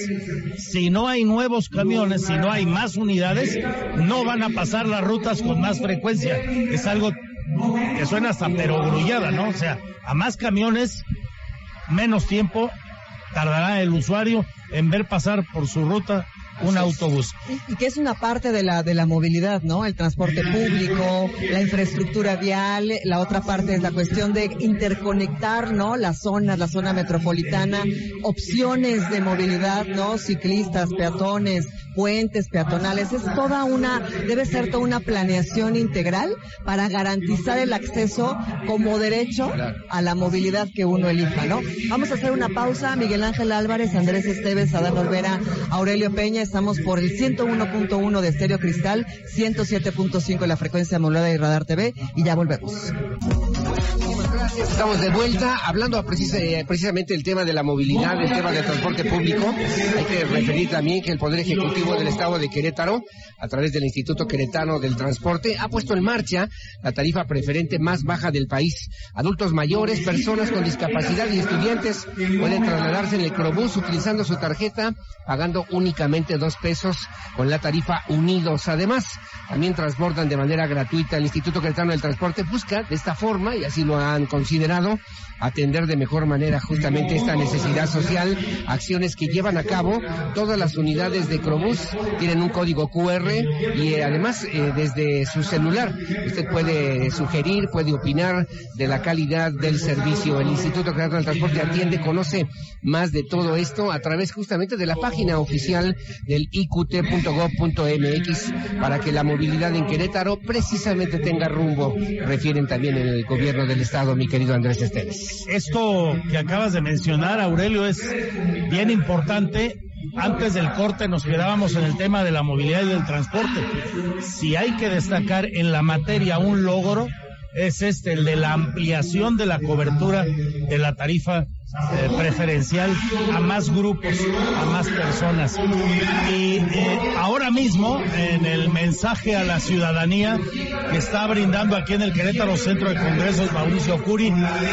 Si no hay nuevos camiones, si no hay más unidades, no van a pasar las rutas con más frecuencia. Es algo que suena hasta perogrullada, ¿no? O sea, a más camiones, menos tiempo tardará el usuario en ver pasar por su ruta un autobús. Y, que es una parte de la, de la movilidad, ¿no? El transporte público, la infraestructura vial, la otra parte es la cuestión de interconectar, ¿no? Las zonas, la zona metropolitana, opciones de movilidad, ¿no? Ciclistas, peatones, puentes peatonales, es toda una, debe ser toda una planeación integral para garantizar el acceso como derecho a la movilidad que uno elija, ¿no? Vamos a hacer una pausa, Miguel Ángel Álvarez, Andrés Esteves, Adán Olvera, Aurelio Peña, Estamos por el 101.1 de Estéreo Cristal, 107.5 de la frecuencia modulada de Radar TV y ya volvemos. Estamos de vuelta hablando eh, precisamente del tema de la movilidad, del tema del transporte público. Hay que referir también que el Poder Ejecutivo del Estado de Querétaro, a través del Instituto Queretano del Transporte, ha puesto en marcha la tarifa preferente más baja del país. Adultos mayores, personas con discapacidad y estudiantes pueden trasladarse en el Crobús utilizando su tarjeta, pagando únicamente dos pesos con la tarifa Unidos. Además, también transbordan de manera gratuita. El Instituto Queretano del Transporte busca de esta forma, y así lo han considerado, atender de mejor manera justamente esta necesidad social, acciones que llevan a cabo todas las unidades de Crobús tienen un código QR y eh, además eh, desde su celular usted puede sugerir, puede opinar de la calidad del servicio. El Instituto Queretano del Transporte atiende, conoce más de todo esto a través justamente de la página oficial del iqt.gov.mx para que la movilidad en Querétaro precisamente tenga rumbo, refieren también el gobierno del estado, querido Andrés Esteves. Esto que acabas de mencionar, Aurelio, es bien importante antes del corte nos quedábamos en el tema de la movilidad y del transporte. Si hay que destacar en la materia un logro, es este, el de la ampliación de la cobertura de la tarifa eh, preferencial a más grupos, a más personas. Y eh, ahora mismo, en el mensaje a la ciudadanía que está brindando aquí en el Querétaro Centro de Congresos, Mauricio Curi,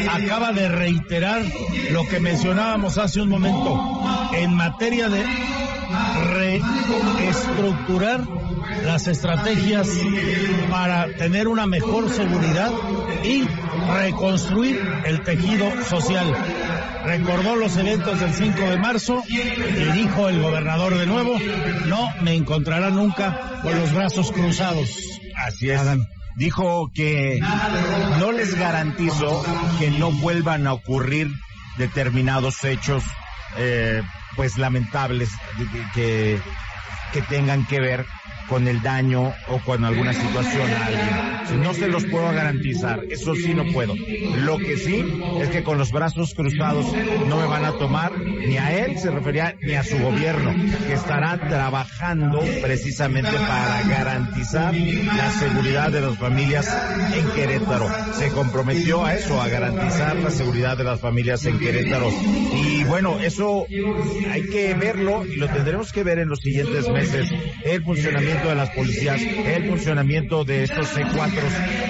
acaba de reiterar lo que mencionábamos hace un momento en materia de reestructurar las estrategias para tener una mejor seguridad y reconstruir el tejido social. Recordó los eventos del 5 de marzo y dijo el gobernador de nuevo, no me encontrará nunca con los brazos cruzados. Así es. Dijo que no les garantizo que no vuelvan a ocurrir determinados hechos eh, pues lamentables que, que tengan que ver con el daño o con alguna situación a alguien. No se los puedo garantizar, eso sí no puedo. Lo que sí es que con los brazos cruzados no me van a tomar ni a él, se refería, ni a su gobierno, que estará trabajando precisamente para garantizar la seguridad de las familias en Querétaro. Se comprometió a eso, a garantizar la seguridad de las familias en Querétaro. Y bueno, eso hay que verlo y lo tendremos que ver en los siguientes meses. El funcionamiento de las policías, el funcionamiento de estos C4,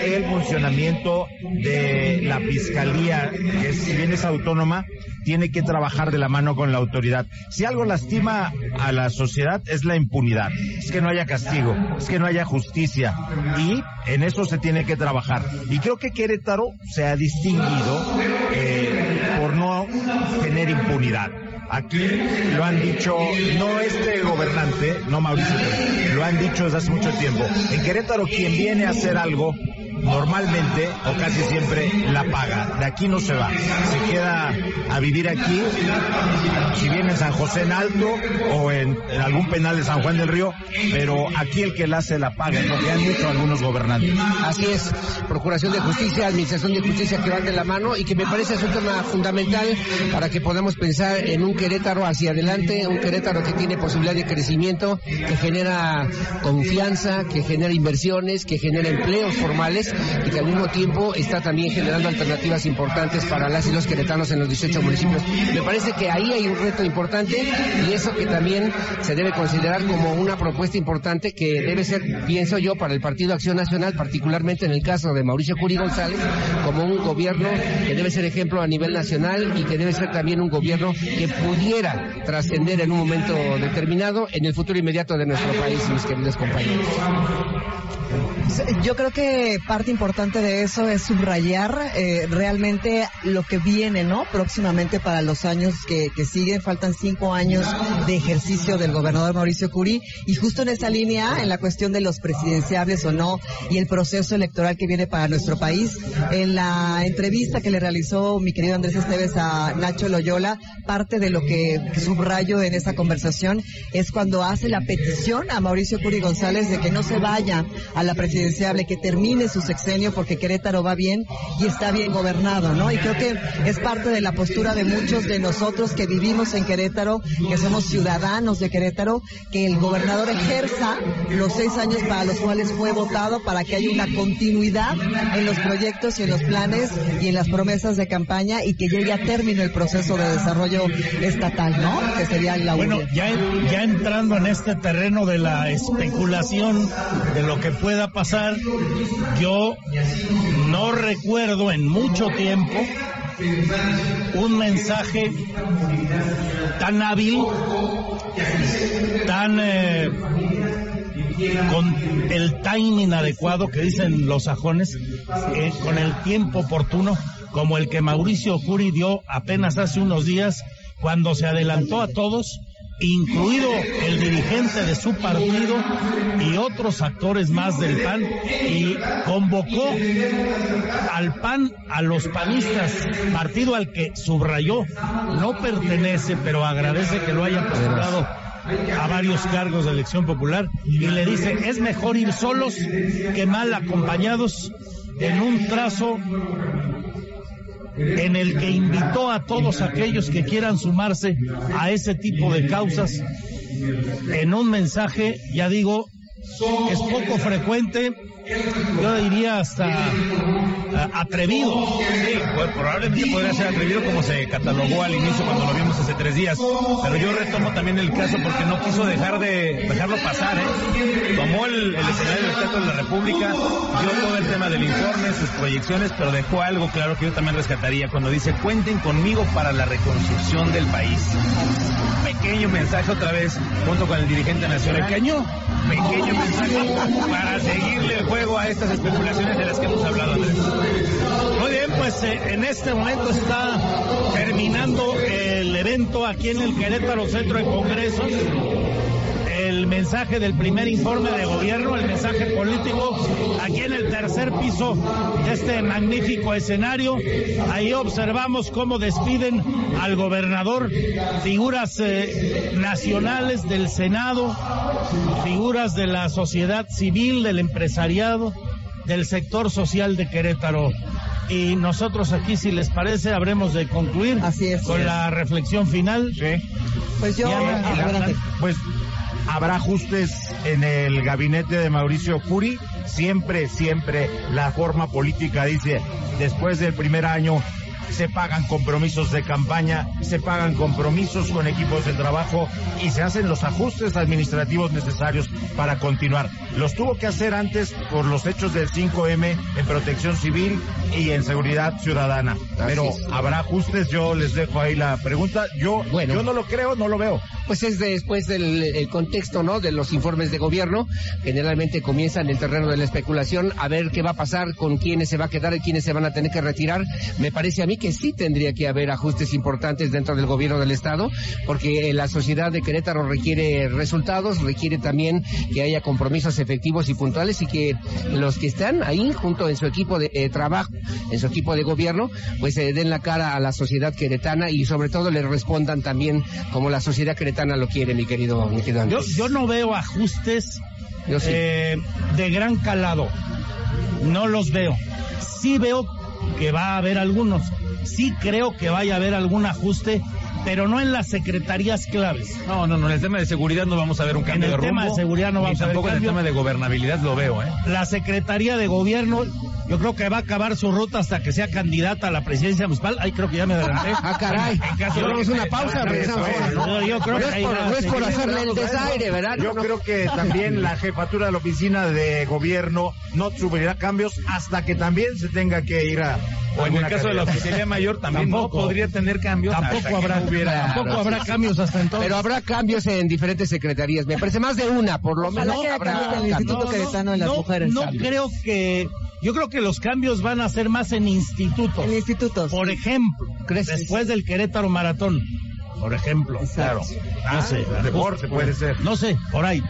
el funcionamiento de la fiscalía, que si bien es autónoma, tiene que trabajar de la mano con la autoridad. Si algo lastima a la sociedad es la impunidad, es que no haya castigo, es que no haya justicia y en eso se tiene que trabajar. Y creo que Querétaro se ha distinguido eh, por no tener impunidad. Aquí lo han dicho, no este gobernante, no Mauricio, lo han dicho desde hace mucho tiempo. En Querétaro quien viene a hacer algo normalmente o casi siempre la paga. De aquí no se va. Se queda a vivir aquí, si viene en San José en Alto o en, algún penal de San Juan del Río, pero aquí el que la hace la paga, lo que han dicho algunos gobernantes. Así es, Procuración de Justicia, Administración de Justicia que van de la mano y que me parece es un tema fundamental para que podamos pensar en un Querétaro hacia adelante, un Querétaro que tiene posibilidad de crecimiento, que genera confianza, que genera inversiones, que genera empleos formales y que al mismo tiempo está también generando alternativas importantes para las y los queretanos en los 18 municipios. Me parece que ahí hay un reto importante y eso que también se debe considerar como una propuesta importante que debe ser, pienso yo, para el Partido Acción Nacional, particularmente en el caso de Mauricio Curi González, como un gobierno que debe ser ejemplo a nivel nacional y que debe ser también un gobierno que pudiera trascender en un momento determinado en el futuro inmediato de nuestro país, mis queridos compañeros. Yo creo que parte importante de eso es subrayar eh, realmente lo que viene, ¿no? Próximamente para los años que, que, siguen, faltan cinco años de ejercicio del gobernador Mauricio Curi y justo en esa línea, en la cuestión de los presidenciables o no y el proceso electoral que viene para nuestro país, en la entrevista que le realizó mi querido Andrés Esteves a Nacho Loyola, parte de lo que subrayo en esa conversación es cuando hace la petición a Mauricio Curi González de que no se vaya a la presidenciable, que termine su sexenio porque Querétaro va bien y está bien gobernado, ¿no? Y creo que es parte de la postura de muchos de nosotros que vivimos en Querétaro, que somos ciudadanos de Querétaro, que el gobernador ejerza los seis años para los cuales fue votado para que haya una continuidad en los proyectos y en los planes y en las promesas de campaña y que llegue a término el proceso de desarrollo estatal, ¿no? Que sería la Bueno, ya, ya entrando en este terreno de la especulación de lo que pueda pasar, yo no recuerdo en mucho tiempo un mensaje tan hábil, tan eh, con el timing adecuado que dicen los sajones, eh, con el tiempo oportuno, como el que Mauricio Curi dio apenas hace unos días cuando se adelantó a todos incluido el dirigente de su partido y otros actores más del PAN, y convocó al PAN, a los panistas, partido al que subrayó, no pertenece, pero agradece que lo hayan postulado a varios cargos de elección popular y le dice, es mejor ir solos que mal acompañados en un trazo en el que invitó a todos aquellos que quieran sumarse a ese tipo de causas en un mensaje, ya digo, es poco frecuente, yo diría hasta atrevido. Sí, pues, probablemente podría ser atrevido como se catalogó al inicio cuando lo vimos hace tres días. Pero yo retomo también el caso porque no quiso dejar de dejarlo pasar. ¿eh? Tomó el, escenario del Teatro de la República, dio todo el tema del informe, sus proyecciones, pero dejó algo claro que yo también rescataría cuando dice cuenten conmigo para la reconstrucción del país. Pequeño mensaje otra vez junto con el dirigente nacional. Pequeño, pequeño mensaje para seguirle el juego a estas especulaciones de las que hemos hablado, Andrés. Muy bien, pues eh, en este momento está terminando el evento aquí en el Querétaro Centro de Congresos. El mensaje del primer informe de gobierno, el mensaje político, aquí en el tercer piso de este magnífico escenario. Ahí observamos cómo despiden al gobernador, figuras eh, nacionales del Senado, figuras de la sociedad civil, del empresariado, del sector social de Querétaro. Y nosotros aquí, si les parece, habremos de concluir Así es. con la reflexión final. Sí. Pues yo, Ya, ya, adelante. Pues habrá ajustes en el gabinete de Mauricio Curi. Siempre, siempre la forma política dice, después del primer año se pagan compromisos de campaña, se pagan compromisos con equipos de trabajo y se hacen los ajustes administrativos necesarios para continuar. Los tuvo que hacer antes por los hechos del 5M en protección civil y en seguridad ciudadana. Pero habrá ajustes, yo les dejo ahí la pregunta. Yo, Bueno. yo no lo creo, no lo veo. Pues es después del el contexto, ¿no? De los informes de gobierno. Generalmente comienza en el terreno de la especulación a ver qué va a pasar, con quiénes se va a quedar y quiénes se van a tener que retirar. Me parece a mí que sí tendría que haber ajustes importantes dentro del gobierno del Estado, porque eh, la sociedad de Querétaro requiere resultados, requiere también que haya compromisos efectivos y puntuales y que los que están ahí junto en su equipo de eh, trabajo, en su equipo de gobierno, pues se den la cara a la sociedad queretana y sobre todo le respondan también como la sociedad queretana lo quiere, mi querido, mi querido Yo, no veo ajustes Yo sí. eh, de gran calado. No los veo. Sí veo que va a haber algunos. Sí creo que vaya a haber algún ajuste, pero no en las secretarías claves. No, no, no, en el tema de seguridad no vamos a ver un cambio el de rumbo. tema de seguridad no vamos a ver tampoco en el cambio. tema de gobernabilidad lo veo, ¿eh? La Secretaría de Gobierno, yo creo que va a acabar su ruta hasta que sea candidata a la presidencia municipal. Ay, creo que ya me adelanté. Ah, caray. En Hacemos una pausa, regresamos. Yo, yo creo que no es por hacerle el desaire, ¿verdad? Yo No, no. creo que también la jefatura de la oficina de gobierno no sufrirá cambios hasta que también se tenga que ir a. O en el caso de la oficialía mayor también Tampoco. no podría tener cambios. Tampoco habrá, hubiera- tampoco habrá sí, cambios hasta entonces. Pero habrá cambios en diferentes secretarías. Me parece más de una, por lo menos. que haya habrá cambios en el cambios. Instituto Queretano de las no, Mujeres. No creo que. Yo creo que los cambios van a ser más en institutos. En institutos. Por ejemplo, ¿Crees? después del Querétaro Maratón. Por ejemplo. Exacto. No sé. Deporte puede ser. No sé, por ahí.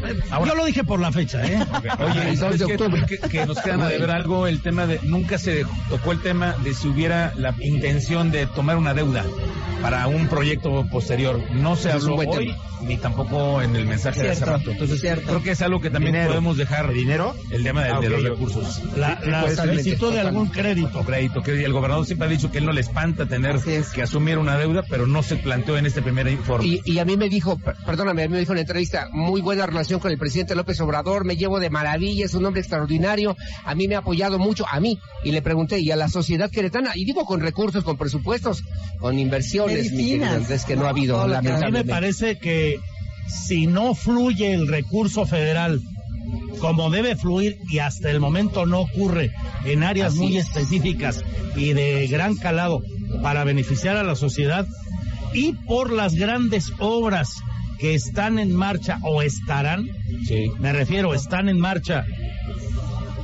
Yo lo dije por la fecha, ¿eh? <laughs> Oye, El ¿y sabes 2 de qué? octubre. Que, que nos quedan a deber algo, el tema de, nunca se tocó el tema de si hubiera la intención de tomar una deuda para un proyecto posterior. No se Ese habló hoy, tema. ni tampoco en el mensaje de hace rato. Entonces, cierto. creo que es algo que también Dinero. podemos dejar ¿Dinero? el tema de, Ah, de los recursos. La, la solicitud de algún crédito. Crédito, que el gobernador siempre ha dicho que él no le espanta tener es. que asumir una deuda, pero no se planteó en este primer informe. Y, y a mí me dijo, per- perdóname, a mí me dijo en la entrevista, muy buena relación con el presidente López Obrador, me llevo de maravilla, es un hombre extraordinario, a mí me ha apoyado mucho, a mí, y le pregunté, ¿y a la sociedad queretana? Y digo con recursos, con presupuestos, con inversiones, Medicinas, que no ¿no? ha habido, lo que- A mí me lamentablemente. parece que si no fluye el recurso federal como debe fluir y hasta el momento no ocurre en áreas Así muy es. específicas y de gran calado para beneficiar a la sociedad y por las grandes obras que están en marcha o estarán, Sí. me refiero, están en marcha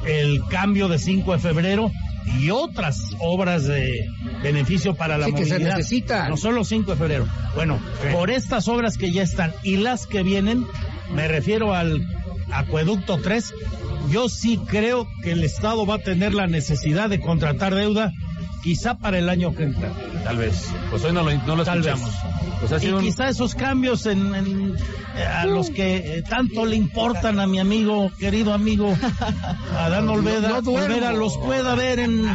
el cambio de 5 de febrero y otras obras de beneficio para la Sí, que se movilidad. necesitan. No solo 5 de febrero. Bueno, por estas obras que ya están y las que vienen, me refiero al acueducto 3, yo sí creo que el Estado va a tener la necesidad de contratar deuda quizá para el año que entra. Tal vez. Pues hoy no lo, no lo escuchamos. Pues ha Y sido quizá esos cambios en, en, eh, a los que eh, tanto le importan a mi amigo, querido amigo Adán Olveda, no duermo. Olvera los pueda ver en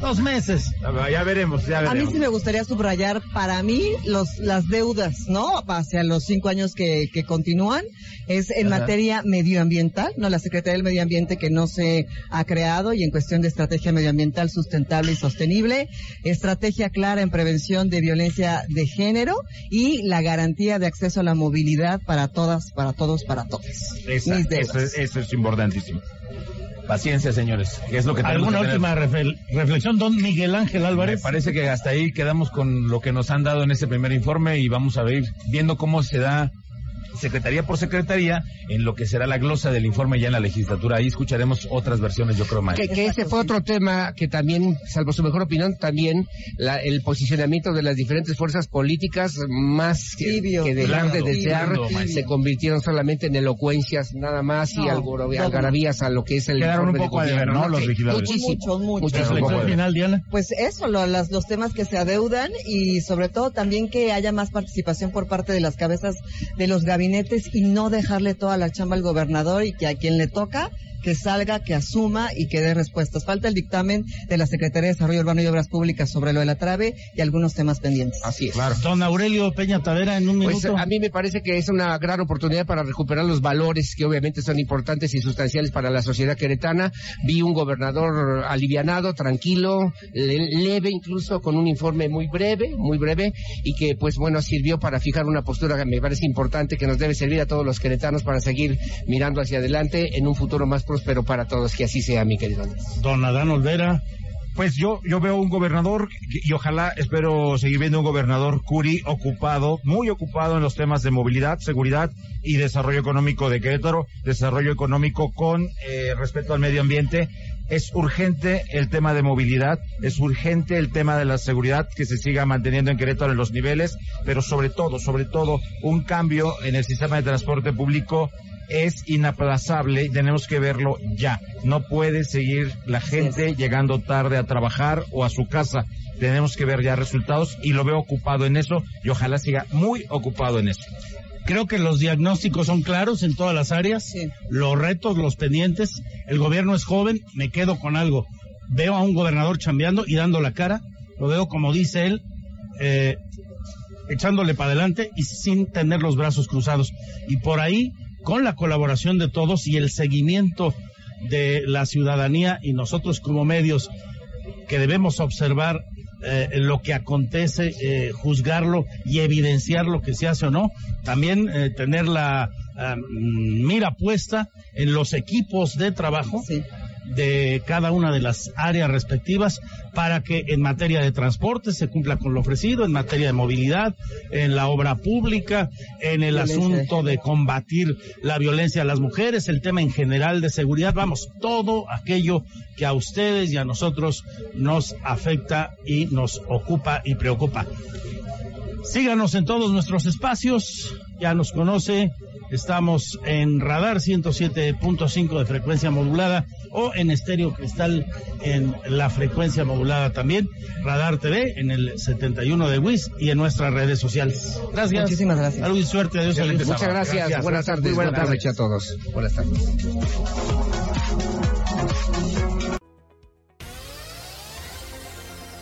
dos meses. Ya veremos, ya A mí sí me gustaría subrayar, para mí, los, las deudas, ¿no? Hacia los cinco años que, que continúan, es en Ajá. materia medioambiental, ¿no? La Secretaría del Medio Ambiente que no se ha creado y en cuestión de estrategia medioambiental sustentable y sostenible, estrategia clara en prevención de violencia de género y la garantía de acceso a la movilidad para todas, para todos, para todos. Esa- Mis deudas. eso, es, eso es importantísimo. Paciencia, señores. que es lo que tenemos ¿Alguna que última refle- reflexión, don Miguel Ángel Me Álvarez? parece que hasta ahí quedamos con lo que nos han dado en ese primer informe y vamos a ver viendo cómo se da secretaría por secretaría en lo que será la glosa del informe ya en la legislatura. Ahí escucharemos otras versiones, yo creo, Mike. Que, que ese fue otro tema que también, salvo su mejor opinión, también la- el posicionamiento de las diferentes fuerzas políticas, más que, Tibio, que dejar de desear, se convirtieron solamente en elocuencias, nada más, y algor- algarabías a lo que es el Quedaron un informe de poco a deber, ¿no? Los legisladores. Muchísimo, Mucho, mucho. final, Diana. Pues eso, lo- las, los temas que se adeudan y sobre todo también que haya más participación por parte de las cabezas de los gabinetes y no dejarle toda la chamba al gobernador y que a quien le toca que salga, que asuma y que dé respuestas. Falta el dictamen de la Secretaría de Desarrollo Urbano y Obras Públicas sobre lo de la trave y algunos temas pendientes. Así es. Claro. Don Aurelio Peña Tavera, en un Pues minuto. a mí me parece que es una gran oportunidad para recuperar los valores que obviamente son importantes y sustanciales para la sociedad queretana. Vi un gobernador alivianado, tranquilo, le- leve incluso, con un informe muy breve, muy breve, y que pues bueno, sirvió para fijar una postura que me parece importante, que nos debe servir a todos los queretanos para seguir mirando hacia adelante en un futuro más próspero para todos. Que así sea, mi querido Andrés. Don Adán Olvera. Pues yo, yo veo un gobernador y ojalá espero seguir viendo un gobernador Curi ocupado, muy ocupado en los temas de movilidad, seguridad y desarrollo económico de Querétaro, desarrollo económico con eh, respeto al medio ambiente. Es urgente el tema de movilidad, es urgente el tema de la seguridad que se siga manteniendo en Querétaro en los niveles, pero sobre todo, sobre todo, un cambio en el sistema de transporte público es inaplazable y tenemos que verlo ya. No puede seguir la gente llegando tarde a trabajar o a su casa. Tenemos que ver ya resultados y lo veo ocupado en eso y ojalá siga muy ocupado en eso. Creo que los diagnósticos son claros en todas las áreas, Sí. los retos, los pendientes. El gobierno es joven, me quedo con algo. Veo a un gobernador chambeando y dando la cara, lo veo como dice él, eh, echándole para adelante y sin tener los brazos cruzados. Y por ahí, con la colaboración de todos y el seguimiento de la ciudadanía y nosotros como medios que debemos observar eh, lo que acontece, eh, juzgarlo y evidenciar lo que se hace o no. También eh, tener la ah, mm, mira puesta en los equipos de trabajo Sí. De cada una de las áreas respectivas para que en materia de transporte se cumpla con lo ofrecido, en materia de movilidad, en la obra pública, en el Violencia asunto de combatir la violencia a las mujeres, el tema en general de seguridad, vamos, todo aquello que a ustedes y a nosotros nos afecta y nos ocupa y preocupa. Síganos en todos nuestros espacios, ya nos conoce, estamos en radar 107.5 de frecuencia modulada o en estéreo cristal en la frecuencia modulada también, Radar TV en el 71 de WIS y en nuestras redes sociales. Gracias. Muchísimas gracias. Salud y suerte, adiós. Muchas gracias. Buenas tardes. Buenas Buenas tardes. noches a todos. Buenas tardes.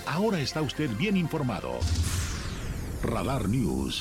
Ahora está usted bien informado. Radar News